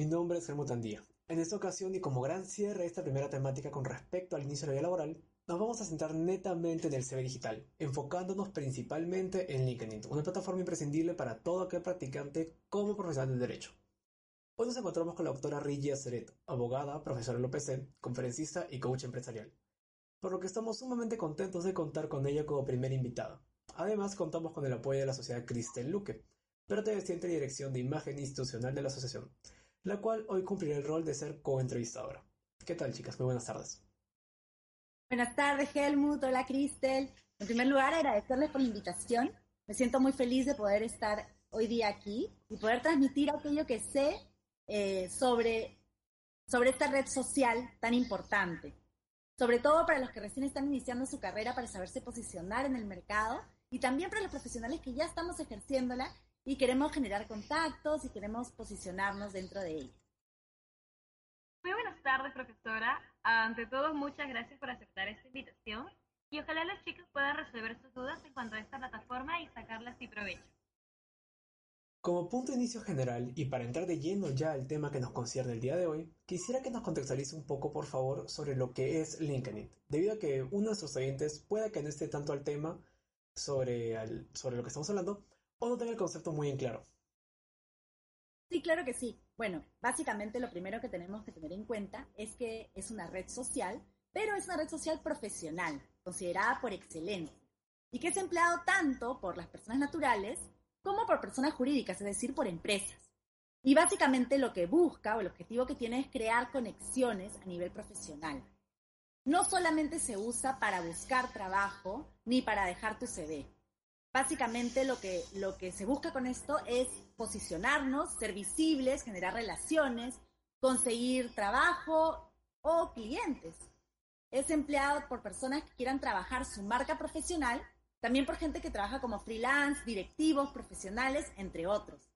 mi nombre es Helmut Andía. En esta ocasión y como gran cierre de esta primera temática con respecto al inicio de la vida laboral, nos vamos a centrar netamente en el CV digital, enfocándonos principalmente en LinkedIn, una plataforma imprescindible para todo aquel practicante como profesional del derecho. Hoy nos encontramos con la doctora Rigia Seret, abogada, profesora en OPC, conferencista y coach empresarial, por lo que estamos sumamente contentos de contar con ella como primera invitada. Además, contamos con el apoyo de la sociedad Cristel Luque, a la dirección de imagen institucional de la asociación, la cual hoy cumplirá el rol de ser co-entrevistadora. ¿Qué tal, chicas? Muy buenas tardes. Buenas tardes, Helmut. Hola, Cristel. En primer lugar, agradecerles por la invitación. Me siento muy feliz de poder estar hoy día aquí y poder transmitir aquello que sé eh, sobre, sobre esta red social tan importante. Sobre todo para los que recién están iniciando su carrera para saberse posicionar en el mercado y también para los profesionales que ya estamos ejerciéndola y queremos generar contactos y queremos posicionarnos dentro de ella. Muy buenas tardes, profesora. Ante todo, muchas gracias por aceptar esta invitación y ojalá los chicos puedan resolver sus dudas en cuanto a esta plataforma y sacarlas y provecho. Como punto de inicio general y para entrar de lleno ya al tema que nos concierne el día de hoy, quisiera que nos contextualice un poco, por favor, sobre lo que es LinkedIn, debido a que uno de nuestros oyentes pueda que no esté tanto al tema sobre, sobre lo que estamos hablando, o no tenga el concepto muy en claro. Sí, claro que sí. Bueno, básicamente lo primero que tenemos que tener en cuenta es que es una red social, pero es una red social profesional, considerada por excelencia, y que es empleado tanto por las personas naturales como por personas jurídicas, es decir, por empresas. Y básicamente lo que busca o el objetivo que tiene es crear conexiones a nivel profesional. No solamente se usa para buscar trabajo ni para dejar tu CV. Básicamente lo que, lo que se busca con esto es posicionarnos, ser visibles, generar relaciones, conseguir trabajo o clientes. Es empleado por personas que quieran trabajar su marca profesional, también por gente que trabaja como freelance, directivos, profesionales, entre otros.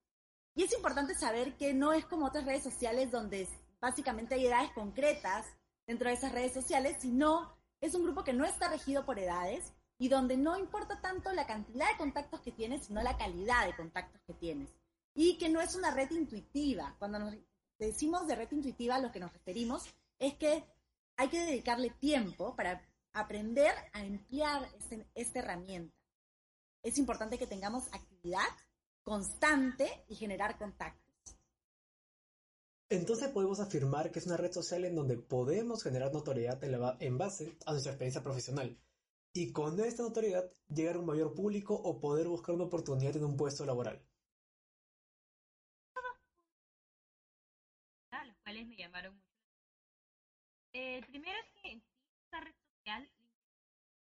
Y es importante saber que no es como otras redes sociales donde básicamente hay edades concretas dentro de esas redes sociales, sino es un grupo que no está regido por edades y donde no importa tanto la cantidad de contactos que tienes, sino la calidad de contactos que tienes. Y que no es una red intuitiva. Cuando decimos de red intuitiva, lo que nos referimos es que hay que dedicarle tiempo para aprender a emplear este, esta herramienta. Es importante que tengamos actividad constante y generar contactos. Entonces podemos afirmar que es una red social en donde podemos generar notoriedad en base a nuestra experiencia profesional, y con esta notoriedad llegar a un mayor público o poder buscar una oportunidad en un puesto laboral. Los cuales me llamaron mucho. El primero es que en esta red social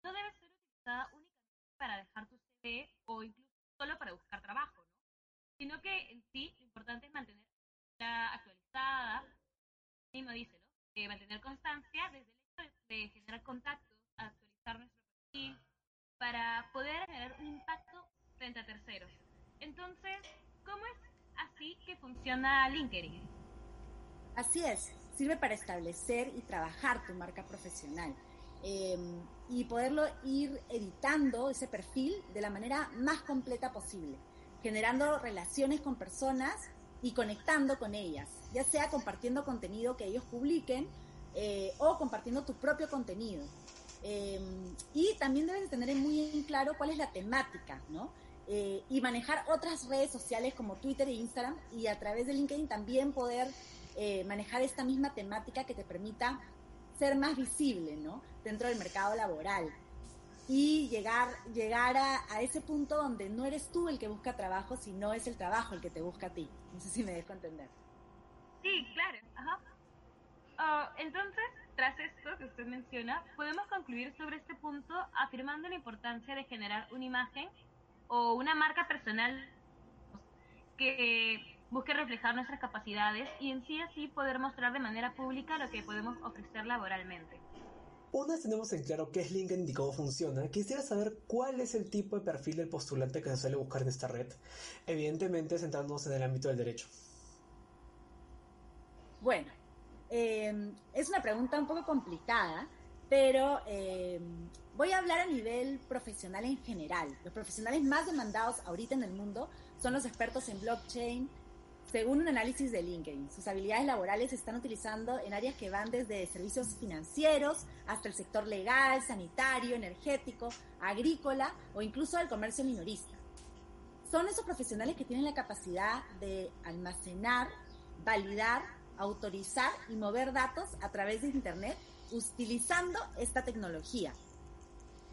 no debe ser utilizada únicamente para dejar tu CV o incluso solo para buscar trabajo, ¿no? Sino que en sí lo importante es mantenerla actualizada, mismo dice, ¿no? Eh, mantener constancia desde el hecho de generar contactos, para poder generar un impacto frente a terceros. Entonces, ¿cómo es así que funciona LinkedIn? Así es, sirve para establecer y trabajar tu marca profesional em, y poderlo ir editando ese perfil de la manera más completa posible, generando relaciones con personas y conectando con ellas, ya sea compartiendo contenido que ellos publiquen eh, o compartiendo tu propio contenido. Em, y también debes de tener muy en claro cuál es la temática, ¿no? Eh, y manejar otras redes sociales como Twitter e Instagram y a través de LinkedIn también poder eh, manejar esta misma temática que te permita ser más visible, ¿no? Dentro del mercado laboral y llegar, llegar a, a, ese punto donde no eres tú el que busca trabajo, sino es el trabajo el que te busca a ti. No sé si me dejo entender. Sí, claro. Ajá. Ah, entonces, tras esto que usted menciona, podemos concluir sobre este punto afirmando la importancia de generar una imagen o una marca personal que busque reflejar nuestras capacidades y en sí así poder mostrar de manera pública lo que podemos ofrecer laboralmente. Una vez tenemos en claro qué es LinkedIn y cómo funciona, quisiera saber cuál es el tipo de perfil del postulante que se suele buscar en esta red, evidentemente centrándonos en el ámbito del derecho. Bueno, Em, es una pregunta un poco complicada, pero em, voy a hablar a nivel profesional en general. Los profesionales más demandados ahorita en el mundo son los expertos en blockchain, según un análisis de LinkedIn, sus habilidades laborales se están utilizando en áreas que van desde servicios financieros hasta el sector legal, sanitario, energético, agrícola o incluso el comercio minorista. Son esos profesionales que tienen la capacidad de almacenar, validar, autorizar y mover datos a través de Internet utilizando esta tecnología.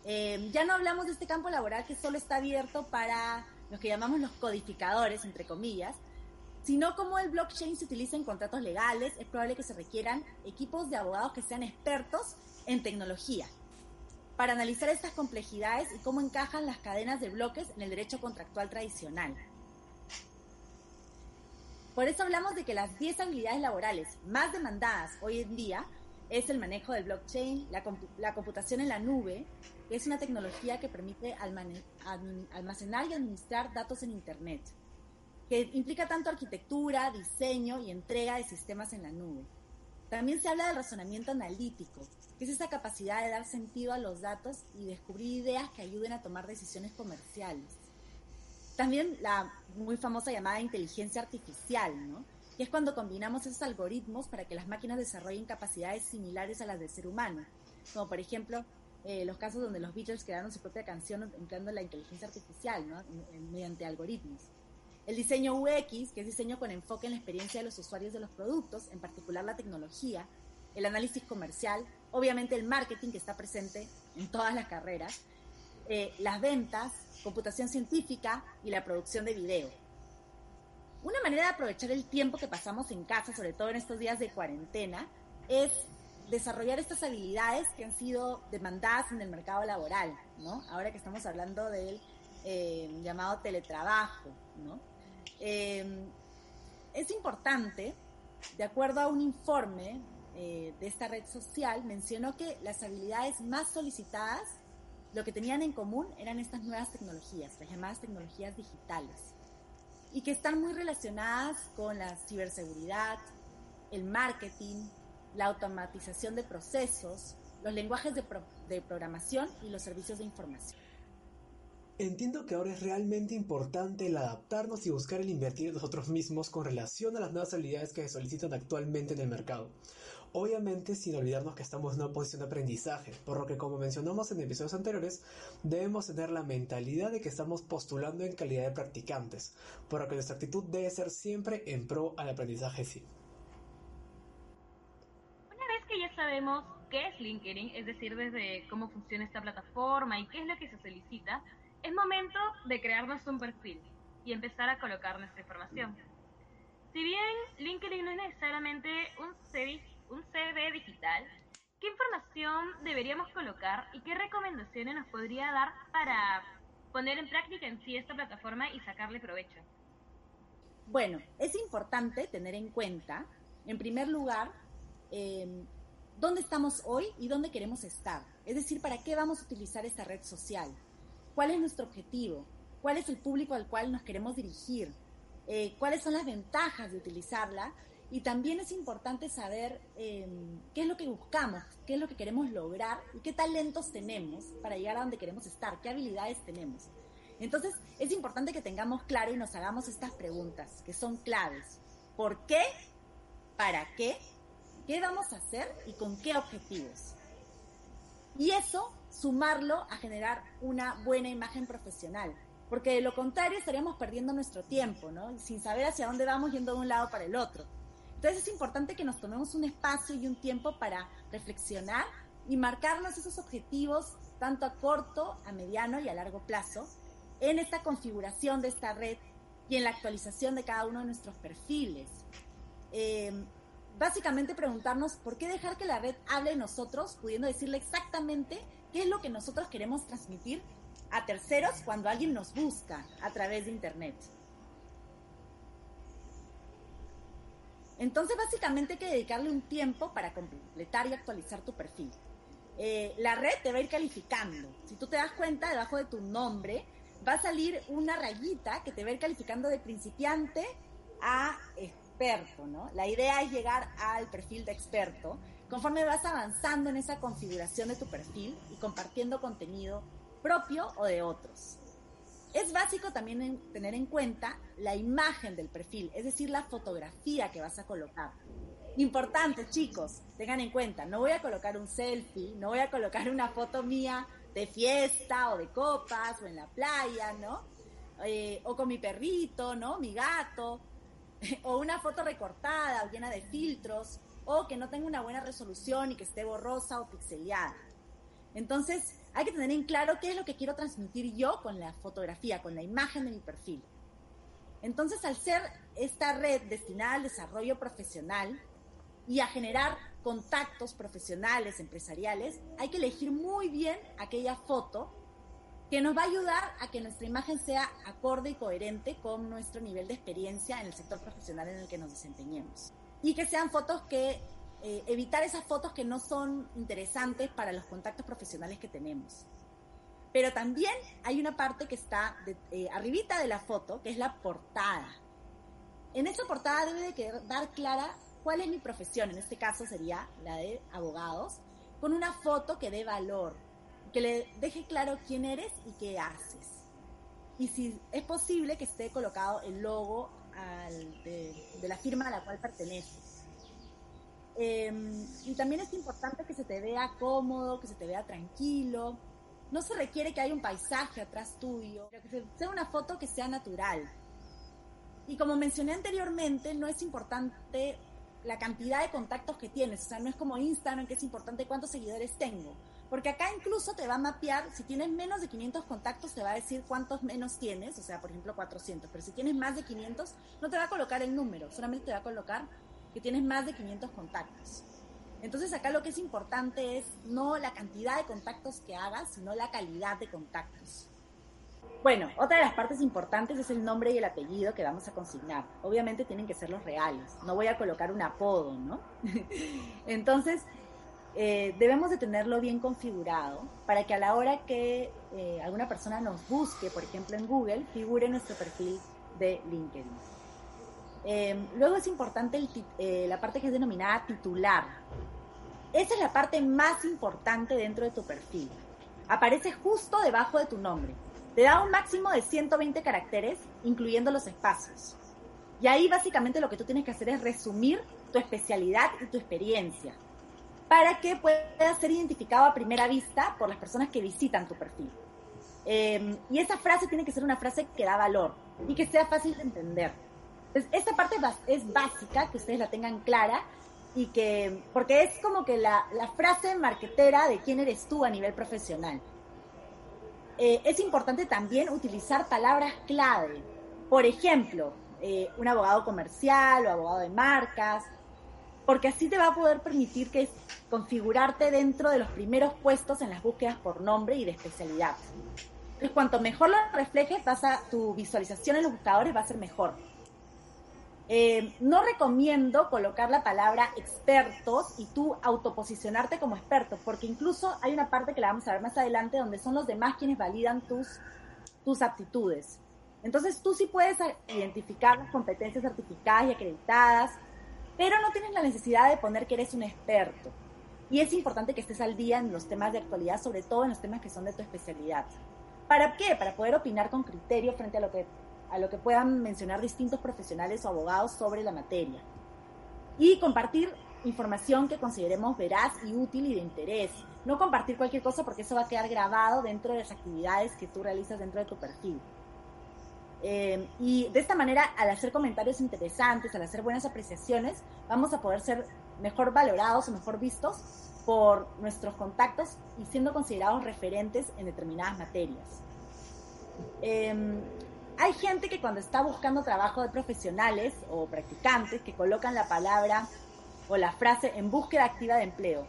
Eh, ya no hablamos de este campo laboral que solo está abierto para los que llamamos los codificadores, entre comillas, sino como el blockchain se utiliza en contratos legales, es probable que se requieran equipos de abogados que sean expertos en tecnología para analizar estas complejidades y cómo encajan las cadenas de bloques en el derecho contractual tradicional. Por eso hablamos de que las 10 habilidades laborales más demandadas hoy en día es el manejo del blockchain, la, computación en la nube, que es una tecnología que permite almacenar y administrar datos en Internet que implica tanto arquitectura, diseño y entrega de sistemas en la nube. También se habla del razonamiento analítico, que es esa capacidad de dar sentido a los datos y descubrir ideas que ayuden a tomar decisiones comerciales. También la muy famosa llamada inteligencia artificial, ¿no? que es cuando combinamos esos algoritmos para que las máquinas desarrollen capacidades similares a las del ser humano, como por ejemplo eh, los casos donde los Beatles crearon su propia canción empleando la inteligencia artificial ¿no? mediante algoritmos. El diseño UX, que es diseño con enfoque en la experiencia de los usuarios de los productos, en particular la tecnología, el análisis comercial, obviamente el marketing que está presente en todas las carreras, eh, las ventas, computación científica y la producción de video. Una manera de aprovechar el tiempo que pasamos en casa, sobre todo en estos días de cuarentena, es desarrollar estas habilidades que han sido demandadas en el mercado laboral, ¿no? Ahora que estamos hablando del eh, llamado teletrabajo, ¿no? Em, es importante, de acuerdo a un informe eh, de esta red social, mencionó que las habilidades más solicitadas, lo que tenían en común eran estas nuevas tecnologías, las llamadas tecnologías digitales, y que están muy relacionadas con la ciberseguridad, el marketing, la automatización de procesos, los lenguajes de programación y los servicios de información. Entiendo que ahora es realmente importante el adaptarnos y buscar el invertir en nosotros mismos con relación a las nuevas habilidades que se solicitan actualmente en el mercado. Obviamente sin olvidarnos que estamos en una posición de aprendizaje, por lo que como mencionamos en episodios anteriores, debemos tener la mentalidad de que estamos postulando en calidad de practicantes, por lo que nuestra actitud debe ser siempre en pro al aprendizaje sí. Una vez que ya sabemos qué es LinkedIn, es decir, desde cómo funciona esta plataforma y qué es lo que se solicita, es momento de crearnos un perfil y empezar a colocar nuestra información. Si bien LinkedIn no es necesariamente un CV, digital, ¿qué información deberíamos colocar y qué recomendaciones nos podría dar para poner en práctica en sí esta plataforma y sacarle provecho? Bueno, es importante tener en cuenta, en primer lugar, em, dónde estamos hoy y dónde queremos estar. Es decir, para qué vamos a utilizar esta red social cuál es nuestro objetivo, cuál es el público al cual nos queremos dirigir, eh, cuáles son las ventajas de utilizarla y también es importante saber em, qué es lo que buscamos, qué es lo que queremos lograr y qué talentos tenemos para llegar a donde queremos estar, qué habilidades tenemos. Entonces es importante que tengamos claro y nos hagamos estas preguntas que son claves. ¿Por qué? ¿Para qué? ¿Qué vamos a hacer y con qué objetivos? Y eso sumarlo a generar una buena imagen profesional. Porque de lo contrario estaríamos perdiendo nuestro tiempo, ¿no? Sin saber hacia dónde vamos yendo de un lado para el otro. Entonces es importante que nos tomemos un espacio y un tiempo para reflexionar y marcarnos esos objetivos tanto a corto, a mediano y a largo plazo en esta configuración de esta red y en la actualización de cada uno de nuestros perfiles. Eh, básicamente preguntarnos por qué dejar que la red hable de nosotros, pudiendo decirle exactamente qué es lo que nosotros queremos transmitir a terceros cuando alguien nos busca a través de Internet. Entonces, básicamente hay que dedicarle un tiempo para completar y actualizar tu perfil. Eh, la red te va a ir calificando. Si tú te das cuenta, debajo de tu nombre va a salir una rayita que te va a ir calificando de principiante a experto, ¿no? La idea es llegar al perfil de experto conforme vas avanzando en esa configuración de tu perfil y compartiendo contenido propio o de otros. Es básico también tener en cuenta la imagen del perfil, es decir, la fotografía que vas a colocar. Importante, chicos, tengan en cuenta, no voy a colocar un selfie, no voy a colocar una foto mía de fiesta o de copas o en la playa, ¿no? Eh, o con mi perrito, ¿no? Mi gato, o una foto recortada o llena de filtros, o que no tenga una buena resolución y que esté borrosa o pixeleada. Entonces, hay que tener en claro qué es lo que quiero transmitir yo con la fotografía, con la imagen de mi perfil. Entonces, al ser esta red destinada al desarrollo profesional, y a generar contactos profesionales, empresariales, hay que elegir muy bien aquella foto que nos va a ayudar a que nuestra imagen sea acorde y coherente con nuestro nivel de experiencia en el sector profesional en el que nos desempeñemos. Y que sean fotos que, eh, evitar esas fotos que no son interesantes para los contactos profesionales que tenemos. Pero también hay una parte que está eh, arribita de la foto, que es la portada. En esa portada debe de quedar clara cuál es mi profesión, en este caso sería la de abogados, con una foto que dé valor, que le deje claro quién eres y qué haces. Y si es posible que esté colocado el logo de, la firma a la cual perteneces. Em, y también es importante que se te vea cómodo, que se te vea tranquilo. No se requiere que haya un paisaje atrás tuyo, que sea una foto que sea natural. Y como mencioné anteriormente, no es importante la cantidad de contactos que tienes. O sea, no es como Instagram, que es importante cuántos seguidores tengo. Porque acá incluso te va a mapear, si tienes menos de 500 contactos, te va a decir cuántos menos tienes, o sea, por ejemplo, 400. Pero si tienes más de 500, no te va a colocar el número, solamente te va a colocar que tienes más de 500 contactos. Entonces acá lo que es importante es no la cantidad de contactos que hagas, sino la calidad de contactos. Bueno, otra de las partes importantes es el nombre y el apellido que vamos a consignar. Obviamente tienen que ser los reales. No voy a colocar un apodo, ¿no? Entonces, eh, debemos de tenerlo bien configurado para que a la hora que eh, alguna persona nos busque, por ejemplo en Google, figure nuestro perfil de LinkedIn. Em, luego es importante eh, la parte que es denominada titular. Esa es la parte más importante dentro de tu perfil. Aparece justo debajo de tu nombre. Te da un máximo de 120 caracteres, incluyendo los espacios. Y ahí básicamente lo que tú tienes que hacer es resumir tu especialidad y tu experiencia para que pueda ser identificado a primera vista por las personas que visitan tu perfil. Em, y esa frase tiene que ser una frase que da valor y que sea fácil de entender. Entonces, esta parte es básica, que ustedes la tengan clara y que, porque es como que la, frase marquetera de quién eres tú a nivel profesional. Eh, es importante también utilizar palabras clave. Por ejemplo, eh, un abogado comercial o abogado de marcas, porque así te va a poder permitir que configurarte dentro de los primeros puestos en las búsquedas por nombre y de especialidad. Entonces, cuanto mejor lo reflejes, vas a, tu visualización en los buscadores va a ser mejor. Eh, no recomiendo colocar la palabra expertos y tú autoposicionarte como experto, porque incluso hay una parte que la vamos a ver más adelante donde son los demás quienes validan tus, tus aptitudes. Entonces tú sí puedes identificar las competencias certificadas y acreditadas, pero no tienes la necesidad de poner que eres un experto. Y es importante que estés al día en los temas de actualidad, sobre todo en los temas que son de tu especialidad. ¿Para qué? Para poder opinar con criterio frente a lo que a lo que puedan mencionar distintos profesionales o abogados sobre la materia. Y compartir información que consideremos veraz y útil y de interés. No compartir cualquier cosa porque eso va a quedar grabado dentro de las actividades que tú realizas dentro de tu perfil. Eh, y de esta manera, al hacer comentarios interesantes, al hacer buenas apreciaciones, vamos a poder ser mejor valorados o mejor vistos por nuestros contactos y siendo considerados referentes en determinadas materias. Eh, hay gente que cuando está buscando trabajo de profesionales o practicantes que colocan la palabra o la frase en búsqueda activa de empleo.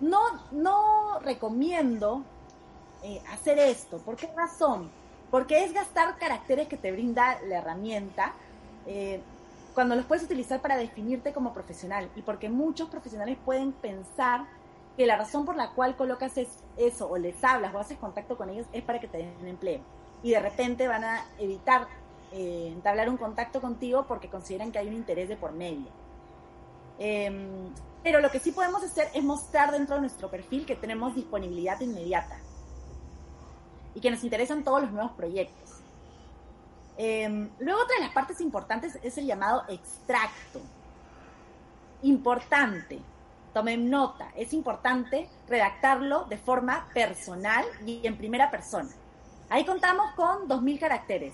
No, no recomiendo eh, hacer esto. ¿Por qué razón? Porque es gastar caracteres que te brinda la herramienta eh, cuando los puedes utilizar para definirte como profesional. Y porque muchos profesionales pueden pensar que la razón por la cual colocas eso o les hablas o haces contacto con ellos es para que te den empleo y de repente van a evitar eh, entablar un contacto contigo porque consideran que hay un interés de por medio. Em, pero lo que sí podemos hacer es mostrar dentro de nuestro perfil que tenemos disponibilidad inmediata y que nos interesan todos los nuevos proyectos. Em, luego otra de las partes importantes es el llamado extracto. Importante, tomen nota, es importante redactarlo de forma personal y en primera persona. Ahí contamos con 2.000 caracteres.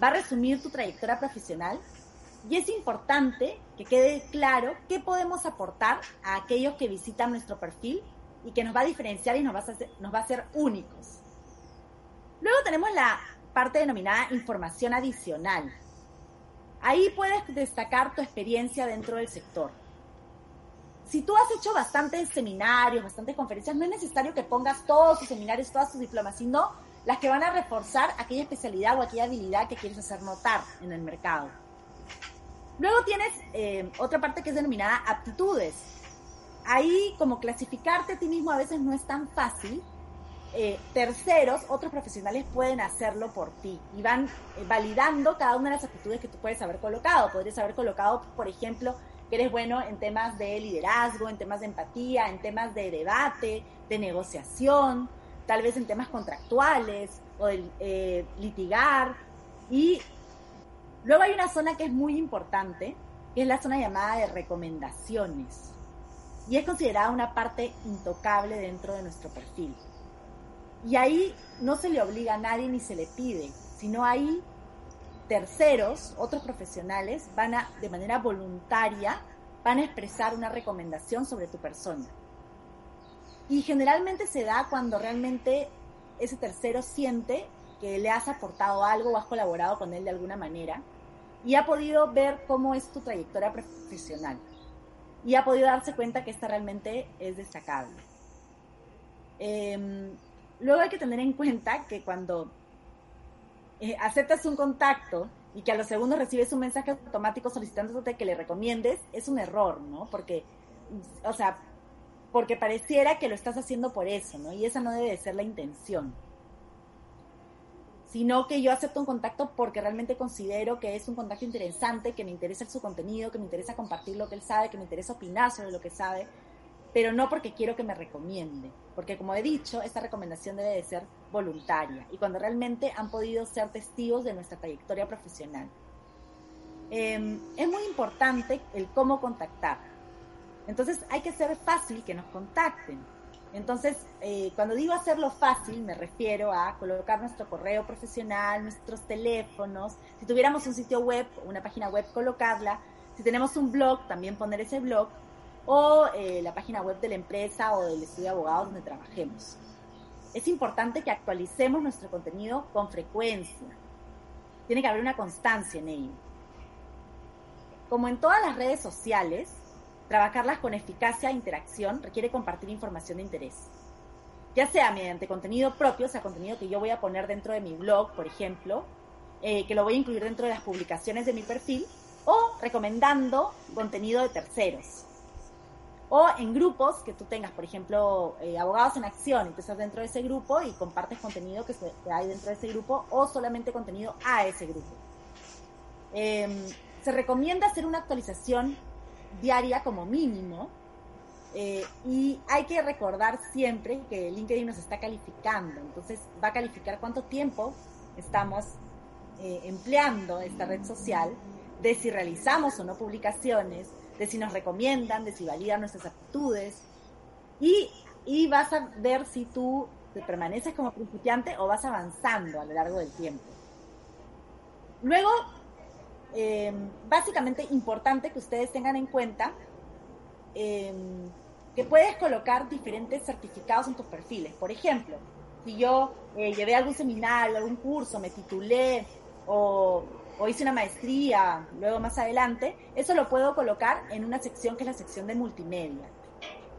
Va a resumir tu trayectoria profesional y es importante que quede claro qué podemos aportar a aquellos que visitan nuestro perfil y que nos va a diferenciar y nos va a hacer, nos va a hacer únicos. Luego tenemos la parte denominada información adicional. Ahí puedes destacar tu experiencia dentro del sector. Si tú has hecho bastantes seminarios, bastantes conferencias, no es necesario que pongas todos tus seminarios, todas tus diplomas, sino las que van a reforzar aquella especialidad o aquella habilidad que quieres hacer notar en el mercado. Luego tienes eh, otra parte que es denominada aptitudes. Ahí, como clasificarte a ti mismo a veces no es tan fácil, eh, terceros, otros profesionales pueden hacerlo por ti y van eh, validando cada una de las actitudes que tú puedes haber colocado. Podrías haber colocado, por ejemplo, que eres bueno en temas de liderazgo, en temas de empatía, en temas de debate, de negociación, tal vez en temas contractuales o de eh, litigar. Y luego hay una zona que es muy importante, que es la zona llamada de recomendaciones. Y es considerada una parte intocable dentro de nuestro perfil. Y ahí no se le obliga a nadie ni se le pide, sino ahí terceros, otros profesionales, van a, de manera voluntaria, van a expresar una recomendación sobre tu persona. Y generalmente se da cuando realmente ese tercero siente que le has aportado algo o has colaborado con él de alguna manera y ha podido ver cómo es tu trayectoria profesional y ha podido darse cuenta que esta realmente es destacable. Eh, Luego hay que tener en cuenta que cuando eh, aceptas un contacto y que a los segundos recibes un mensaje automático solicitándote que le recomiendes, es un error, ¿no? Porque, o sea, porque pareciera que lo estás haciendo por eso, ¿no? Y esa no debe de ser la intención. Sino que yo acepto un contacto porque realmente considero que es un contacto interesante, que me interesa su contenido, que me interesa compartir lo que él sabe, que me interesa opinar sobre lo que sabe, pero no porque quiero que me recomiende, porque como he dicho, esta recomendación debe de ser voluntaria y cuando realmente han podido ser testigos de nuestra trayectoria profesional. Em, es muy importante el cómo contactar. Entonces hay que hacer fácil que nos contacten. Entonces, eh, cuando digo hacerlo fácil, me refiero a colocar nuestro correo profesional, nuestros teléfonos. Si tuviéramos un sitio web, una página web, colocarla. Si tenemos un blog, también poner ese blog o eh, la página web de la empresa o del estudio de abogados donde trabajemos. Es importante que actualicemos nuestro contenido con frecuencia. Tiene que haber una constancia en ello. Como en todas las redes sociales, trabajarlas con eficacia e interacción requiere compartir información de interés. Ya sea mediante contenido propio, o sea, contenido que yo voy a poner dentro de mi blog, por ejemplo, eh, que lo voy a incluir dentro de las publicaciones de mi perfil, o recomendando contenido de terceros o en grupos que tú tengas, por ejemplo, eh, abogados en acción, estás dentro de ese grupo y compartes contenido que, hay dentro de ese grupo o solamente contenido a ese grupo. Em, se recomienda hacer una actualización diaria como mínimo eh, y hay que recordar siempre que LinkedIn nos está calificando, entonces va a calificar cuánto tiempo estamos eh, empleando esta red social, de si realizamos o no publicaciones, de si nos recomiendan, de si validan nuestras aptitudes. Y, y vas a ver si tú te permaneces como principiante o vas avanzando a lo largo del tiempo. Luego, em, básicamente importante que ustedes tengan en cuenta em, que puedes colocar diferentes certificados en tus perfiles. Por ejemplo, si yo eh, llevé algún seminario, algún curso, me titulé o o hice una maestría, luego más adelante, eso lo puedo colocar en una sección que es la sección de multimedia,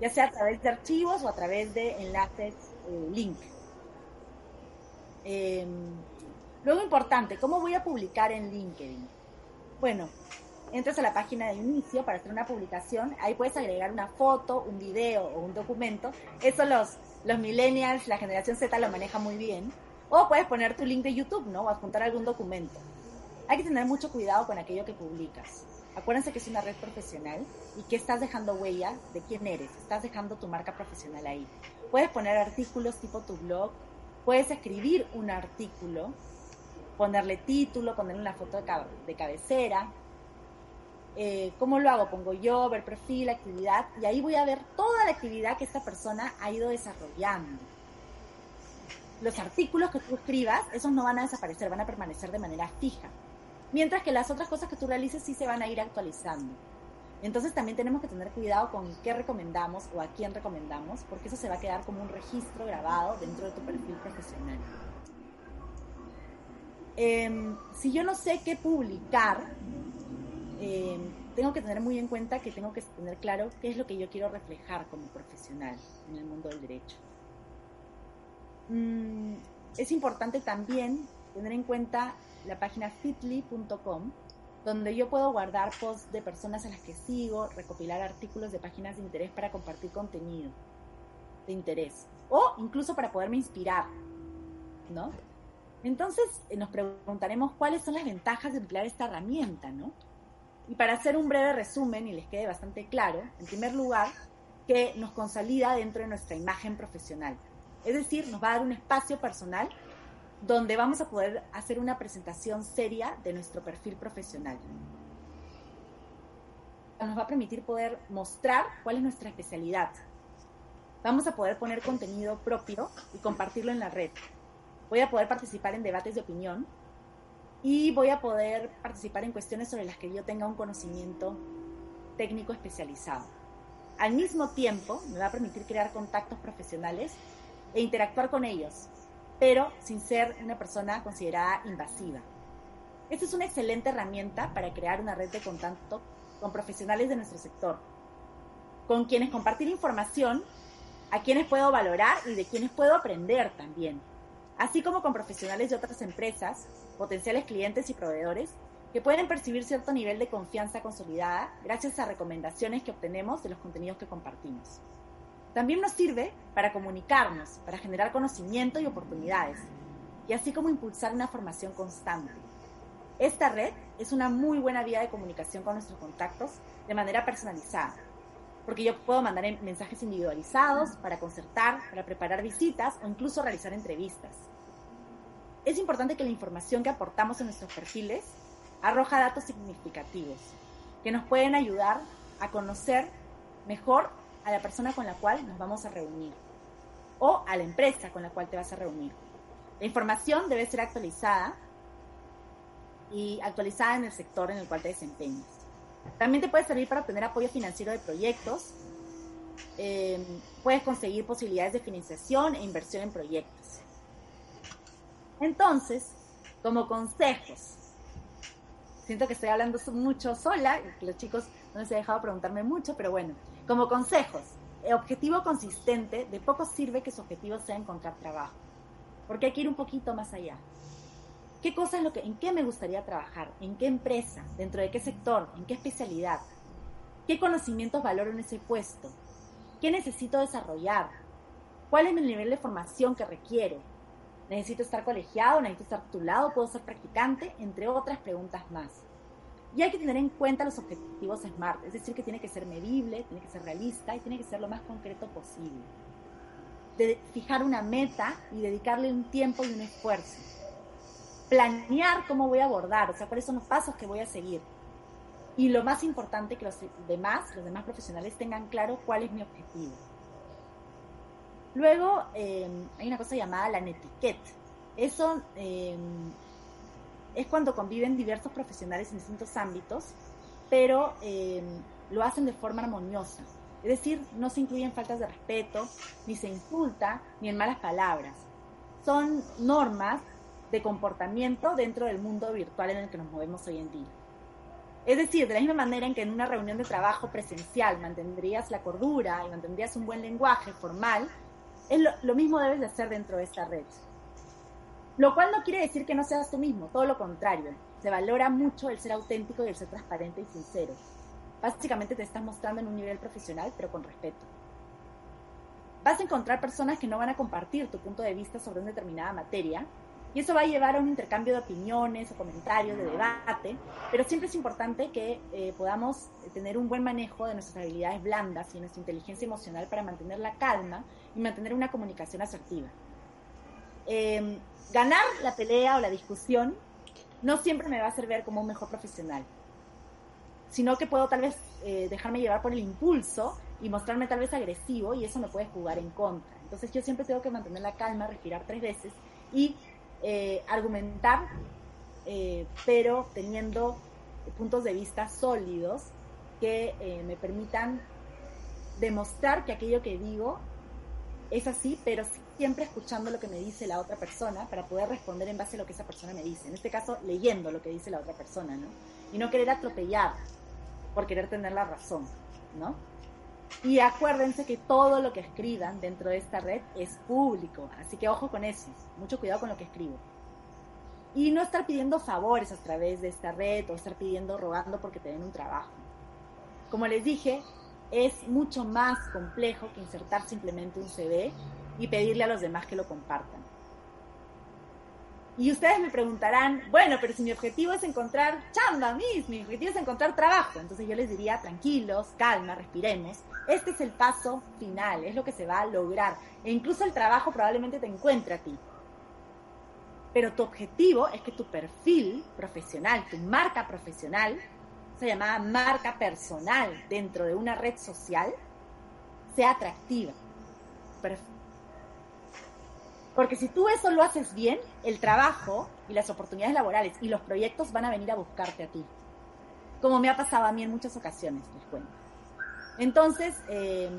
ya sea a través de archivos o a través de enlaces eh, link. Em, luego importante, ¿cómo voy a publicar en LinkedIn? Bueno, entras a la página de inicio para hacer una publicación, ahí puedes agregar una foto, un video o un documento. Eso los, los millennials, la generación Z lo maneja muy bien. O puedes poner tu link de YouTube, ¿no? O adjuntar algún documento. Hay que tener mucho cuidado con aquello que publicas. Acuérdense que es una red profesional y que estás dejando huella de quién eres, estás dejando tu marca profesional ahí. Puedes poner artículos tipo tu blog, puedes escribir un artículo ponerle título, ponerle una foto de, cabecera. Eh, ¿Cómo lo hago? Pongo yo, ver perfil, actividad, y ahí voy a ver toda la actividad que esta persona ha ido desarrollando. Los artículos que tú escribas, esos no van a desaparecer, van a permanecer de manera fija. Mientras que las otras cosas que tú realices sí se van a ir actualizando. Entonces también tenemos que tener cuidado con qué recomendamos o a quién recomendamos, porque eso se va a quedar como un registro grabado dentro de tu perfil profesional. Em, si yo no sé qué publicar, em, tengo que tener muy en cuenta que tengo que tener claro qué es lo que yo quiero reflejar como profesional en el mundo del derecho. Mm, es importante también tener en cuenta la página fitly.com, donde yo puedo guardar posts de personas a las que sigo, recopilar artículos de páginas de interés para compartir contenido de interés o incluso para poderme inspirar, ¿no? Entonces eh, nos preguntaremos cuáles son las ventajas de emplear esta herramienta, ¿no? Y para hacer un breve resumen y les quede bastante claro, en primer lugar, que nos consolida dentro de nuestra imagen profesional. Es decir, nos va a dar un espacio personal donde vamos a poder hacer una presentación seria de nuestro perfil profesional. Nos va a permitir poder mostrar cuál es nuestra especialidad. Vamos a poder poner contenido propio y compartirlo en la red. Voy a poder participar en debates de opinión y voy a poder participar en cuestiones sobre las que yo tenga un conocimiento técnico especializado. Al mismo tiempo, me va a permitir crear contactos profesionales e interactuar con ellos, pero sin ser una persona considerada invasiva. Esta es una excelente herramienta para crear una red de contacto con profesionales de nuestro sector, con quienes compartir información, a quienes puedo valorar y de quienes puedo aprender también, así como con profesionales de otras empresas, potenciales clientes y proveedores que pueden percibir cierto nivel de confianza consolidada gracias a recomendaciones que obtenemos de los contenidos que compartimos. También nos sirve para comunicarnos, para generar conocimiento y oportunidades, y así como impulsar una formación constante. Esta red es una muy buena vía de comunicación con nuestros contactos de manera personalizada, porque yo puedo mandar mensajes individualizados para concertar, para preparar visitas o incluso realizar entrevistas. Es importante que la información que aportamos en nuestros perfiles arroja datos significativos que nos pueden ayudar a conocer mejor a la persona con la cual nos vamos a reunir o a la empresa con la cual te vas a reunir. La información debe ser actualizada y actualizada en el sector en el cual te desempeñas. También te puede servir para obtener apoyo financiero de proyectos. Eh, puedes conseguir posibilidades de financiación e inversión en proyectos. Entonces, como consejos, siento que estoy hablando mucho sola, los chicos no les he dejado preguntarme mucho, pero bueno, como consejos, el objetivo consistente, de poco sirve que su objetivo sea encontrar trabajo, porque hay que ir un poquito más allá. ¿Qué cosa es lo que, en qué me gustaría trabajar? ¿En qué empresa? ¿Dentro de qué sector? ¿En qué especialidad? ¿Qué conocimientos valoro en ese puesto? ¿Qué necesito desarrollar? ¿Cuál es mi nivel de formación que requiero? ¿Necesito estar colegiado? ¿Necesito estar titulado? ¿Puedo ser practicante? Entre otras preguntas más. Y hay que tener en cuenta los objetivos SMART, es decir, que tiene que ser medible, tiene que ser realista y tiene que ser lo más concreto posible. De fijar una meta y dedicarle un tiempo y un esfuerzo. Planear cómo voy a abordar, o sea, cuáles son los pasos que voy a seguir. Y lo más importante, que los demás, los demás profesionales tengan claro cuál es mi objetivo. Luego eh, hay una cosa llamada la netiquette. Eso eh, es cuando conviven diversos profesionales en distintos ámbitos, pero eh, lo hacen de forma armoniosa. Es decir, no se incluyen faltas de respeto, ni se insulta, ni en malas palabras. Son normas de comportamiento dentro del mundo virtual en el que nos movemos hoy en día. Es decir, de la misma manera en que en una reunión de trabajo presencial mantendrías la cordura y mantendrías un buen lenguaje formal, es lo, lo mismo debes de hacer dentro de esta red. Lo cual no quiere decir que no seas tú mismo, todo lo contrario. Se valora mucho el ser auténtico y el ser transparente y sincero. Básicamente te estás mostrando en un nivel profesional, pero con respeto. Vas a encontrar personas que no van a compartir tu punto de vista sobre una determinada materia, y eso va a llevar a un intercambio de opiniones o comentarios, de debate, pero siempre es importante que eh, podamos tener un buen manejo de nuestras habilidades blandas y nuestra inteligencia emocional para mantener la calma y mantener una comunicación asertiva. Eh, ganar la pelea o la discusión no siempre me va a hacer ver como un mejor profesional, sino que puedo tal vez eh, dejarme llevar por el impulso y mostrarme tal vez agresivo y eso me puede jugar en contra. Entonces yo siempre tengo que mantener la calma, respirar tres veces y eh, argumentar, eh, pero teniendo puntos de vista sólidos que me permitan demostrar que aquello que digo es así, pero siempre escuchando lo que me dice la otra persona para poder responder en base a lo que esa persona me dice. En este caso, leyendo lo que dice la otra persona, ¿no? Y no querer atropellar por querer tener la razón, ¿no? Y acuérdense que todo lo que escriban dentro de esta red es público, así que ojo con eso, mucho cuidado con lo que escribo. Y no estar pidiendo favores a través de esta red o estar pidiendo, rogando porque te den un trabajo. Como les dije, es mucho más complejo que insertar simplemente un CD y pedirle a los demás que lo compartan. Y ustedes me preguntarán, bueno, pero si mi objetivo es encontrar chamba, mis, mi objetivo es encontrar trabajo. Entonces yo les diría, tranquilos, calma, respiremos. Este es el paso final, es lo que se va a lograr. E incluso el trabajo probablemente te encuentre a ti. Pero tu objetivo es que tu perfil profesional, tu marca profesional, se llamada marca personal dentro de una red social, sea atractiva. Porque si tú eso lo haces bien, el trabajo y las oportunidades laborales y los proyectos van a venir a buscarte a ti. Como me ha pasado a mí en muchas ocasiones, les cuento. Entonces, eh,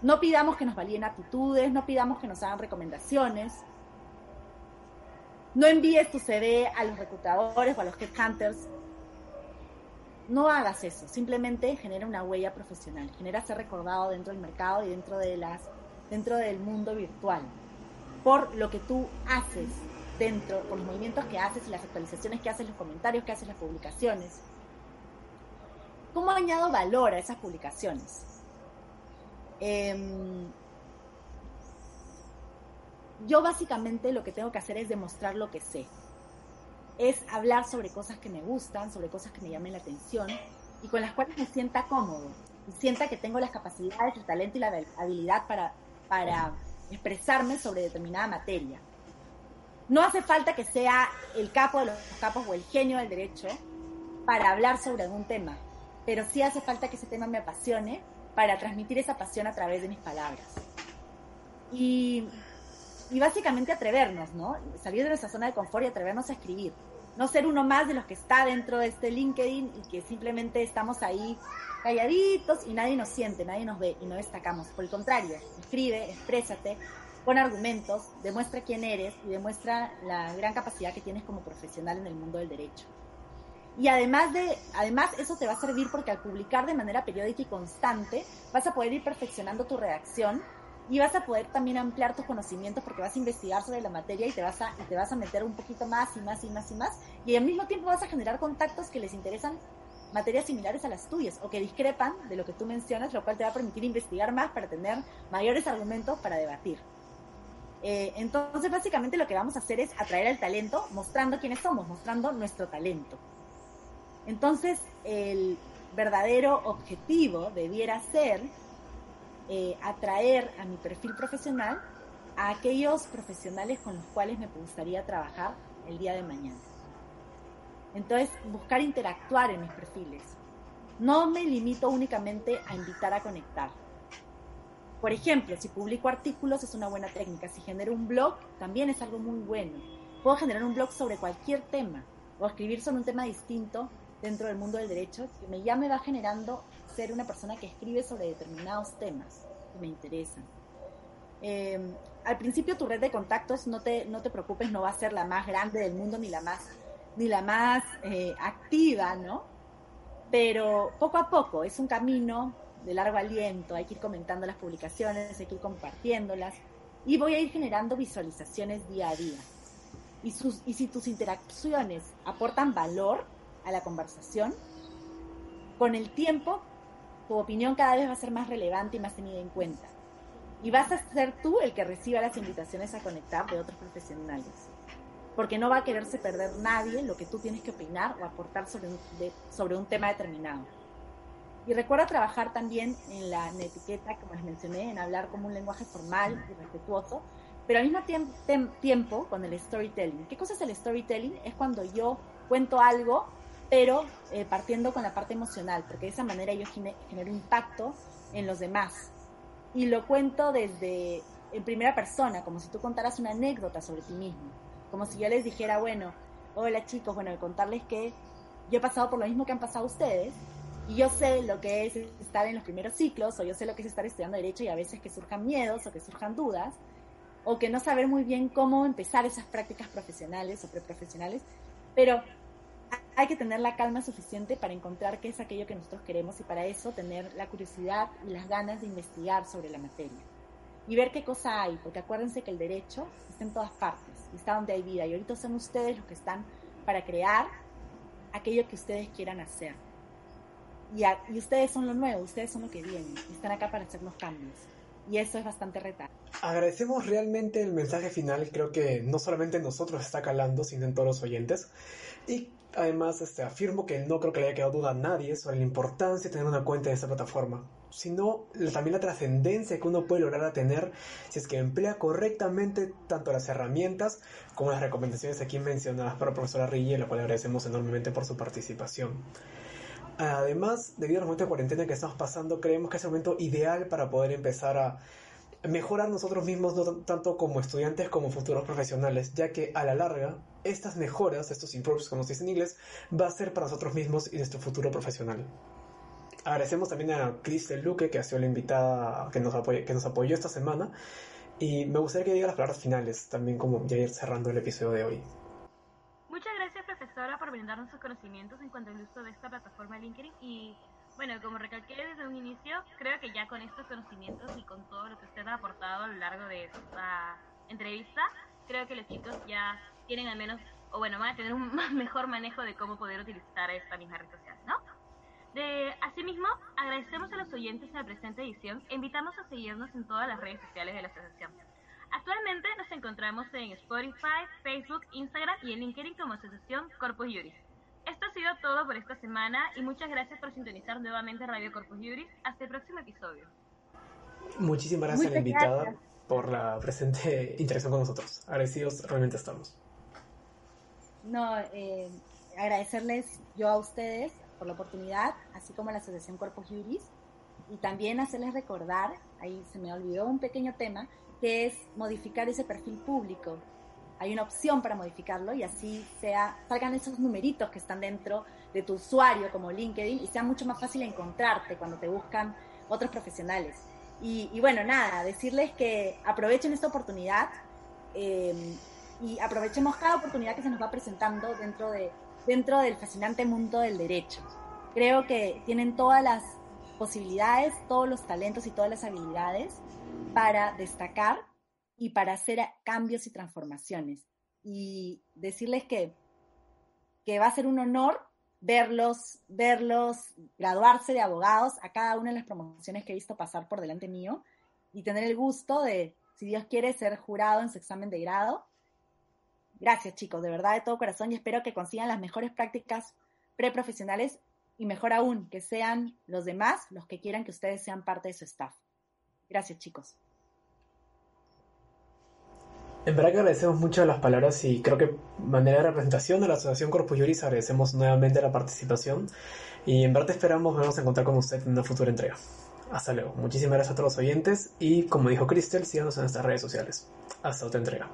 no pidamos que nos valíen aptitudes, no pidamos que nos hagan recomendaciones. No envíes tu CV a los reclutadores o a los headhunters. No hagas eso, simplemente genera una huella profesional, genera ser recordado dentro del mercado y dentro, de las, dentro del mundo virtual por lo que tú haces dentro, por los movimientos que haces y las actualizaciones que haces, los comentarios que haces, las publicaciones. ¿Cómo añado valor a esas publicaciones? Em, yo básicamente lo que tengo que hacer es demostrar lo que sé. Es hablar sobre cosas que me gustan, sobre cosas que me llamen la atención y con las cuales me sienta cómodo y sienta que tengo las capacidades, el talento y la habilidad para, para expresarme sobre determinada materia. No hace falta que sea el capo de los capos o el genio del derecho para hablar sobre algún tema, pero sí hace falta que ese tema me apasione para transmitir esa pasión a través de mis palabras. Y, y básicamente atrevernos, ¿no? Salir de nuestra zona de confort y atrevernos a escribir no ser uno más de los que está dentro de este LinkedIn y que simplemente estamos ahí calladitos y nadie nos siente, nadie nos ve y no destacamos. Por el contrario, escribe, exprésate, pon argumentos, demuestra quién eres y demuestra la gran capacidad que tienes como profesional en el mundo del derecho. Y además de, además eso te va a servir porque al publicar de manera periódica y constante, vas a poder ir perfeccionando tu redacción y vas a poder también ampliar tus conocimientos porque vas a investigar sobre la materia y te vas a, y te vas a meter un poquito más y más y más y más y al mismo tiempo vas a generar contactos que les interesan materias similares a las tuyas o que discrepan de lo que tú mencionas, lo cual te va a permitir investigar más para tener mayores argumentos para debatir. Eh, entonces, básicamente lo que vamos a hacer es atraer al talento mostrando quiénes somos, mostrando nuestro talento. Entonces, el verdadero objetivo debiera ser eh, atraer a mi perfil profesional a aquellos profesionales con los cuales me gustaría trabajar el día de mañana. Entonces, buscar interactuar en mis perfiles. No me limito únicamente a invitar a conectar. Por ejemplo, si publico artículos es una buena técnica. Si genero un blog, también es algo muy bueno. Puedo generar un blog sobre cualquier tema o escribir sobre un tema distinto dentro del mundo del derecho que ya me va generando ser una persona que escribe sobre determinados temas que me interesan. Em, al principio tu red de contactos, no te, no te preocupes, no va a ser la más grande del mundo ni la más, ni la más eh, activa, ¿no? Pero poco a poco es un camino de largo aliento, hay que ir comentando las publicaciones, hay que ir compartiéndolas y voy a ir generando visualizaciones día a día. Y, sus, y si tus interacciones aportan valor a la conversación, con el tiempo tu opinión cada vez va a ser más relevante y más tenida en cuenta. Y vas a ser tú el que reciba las invitaciones a conectar de otros profesionales. Porque no va a quererse perder nadie lo que tú tienes que opinar o aportar sobre un, sobre un tema determinado. Y recuerda trabajar también en la etiqueta, como les mencioné, en hablar como un lenguaje formal y respetuoso, pero al mismo tiempo con el storytelling. ¿Qué cosa es el storytelling? Es cuando yo cuento algo, pero eh, partiendo con la parte emocional, porque de esa manera yo genero impacto en los demás. Y lo cuento desde en primera persona, como si tú contaras una anécdota sobre ti mismo. Como si yo les dijera, bueno, hola chicos, bueno, contarles que yo he pasado por lo mismo que han pasado ustedes, y yo sé lo que es estar en los primeros ciclos, o yo sé lo que es estar estudiando derecho y a veces que surjan miedos o que surjan dudas, o que no saber muy bien cómo empezar esas prácticas profesionales o preprofesionales, pero hay que tener la calma suficiente para encontrar qué es aquello que nosotros queremos y para eso tener la curiosidad y las ganas de investigar sobre la materia y ver qué cosa hay, porque acuérdense que el derecho está en todas partes está donde hay vida y ahorita son ustedes los que están para crear aquello que ustedes quieran hacer. Y, y ustedes son lo nuevo, ustedes son lo que vienen, están acá para hacernos cambios. Y eso es bastante retante. Agradecemos realmente el mensaje final, creo que no solamente en nosotros está calando, sino en todos los oyentes. Y además este, afirmo que no creo que le haya quedado duda a nadie sobre la importancia de tener una cuenta en esta plataforma, sino también la trascendencia que uno puede lograr a tener si es que emplea correctamente tanto las herramientas como las recomendaciones aquí mencionadas por la profesora Rille, la cual agradecemos enormemente por su participación. Además, debido al momento de cuarentena que estamos pasando, creemos que es el momento ideal para poder empezar a mejorar nosotros mismos, no tanto como estudiantes como futuros profesionales, ya que a la larga, estas mejoras, estos improves, como se dice en inglés, va a ser para nosotros mismos y nuestro futuro profesional. Agradecemos también a Cristel Luque, que ha sido la invitada que nos, que nos apoyó esta semana. Y me gustaría que diga las palabras finales, también como ya ir cerrando el episodio de hoy. Muchas gracias, profesora, por brindarnos sus conocimientos en cuanto al uso de esta plataforma LinkedIn y bueno, como recalqué desde un inicio, creo que ya con estos conocimientos y con todo lo que usted ha aportado a lo largo de esta entrevista, creo que los chicos ya tienen al menos, o bueno, van a tener un mejor manejo de cómo poder utilizar esta misma red social, ¿no? De, asimismo, agradecemos a los oyentes de la presente edición e invitamos a seguirnos en todas las redes sociales de la asociación. Actualmente nos encontramos en Spotify, Facebook, Instagram y en LinkedIn como Asociación Corpus Juris. Esto ha sido todo por esta semana y muchas gracias por sintonizar nuevamente Radio Corpus Juris. Hasta el próximo episodio. Muchísimas gracias a la invitada por la presente interacción con nosotros. Agradecidos realmente estamos. No, eh, agradecerles yo a ustedes por la oportunidad, así como a la Asociación Corpus Juris, y también hacerles recordar, ahí se me olvidó un pequeño tema, que es modificar ese perfil público hay una opción para modificarlo y así sea, salgan esos numeritos que están dentro de tu usuario como LinkedIn y sea mucho más fácil encontrarte cuando te buscan otros profesionales. Y, bueno, nada, decirles que aprovechen esta oportunidad eh, y aprovechemos cada oportunidad que se nos va presentando dentro, de, dentro del fascinante mundo del derecho. Creo que tienen todas las posibilidades, todos los talentos y todas las habilidades para destacar y para hacer cambios y transformaciones. Y decirles que, que va a ser un honor verlos, verlos graduarse de abogados a cada una de las promociones que he visto pasar por delante mío y tener el gusto de, si Dios quiere, ser jurado en su examen de grado. Gracias chicos, de verdad de todo corazón y espero que consigan las mejores prácticas preprofesionales y mejor aún, que sean los demás los que quieran que ustedes sean parte de su staff. Gracias chicos. En verdad que agradecemos mucho las palabras y creo que manera de representación de la Asociación Corpus Juris agradecemos nuevamente la participación y en verdad esperamos vernos a encontrar con usted en una futura entrega. Hasta luego. Muchísimas gracias a todos los oyentes y como dijo Cristel, síganos en nuestras redes sociales. Hasta otra entrega.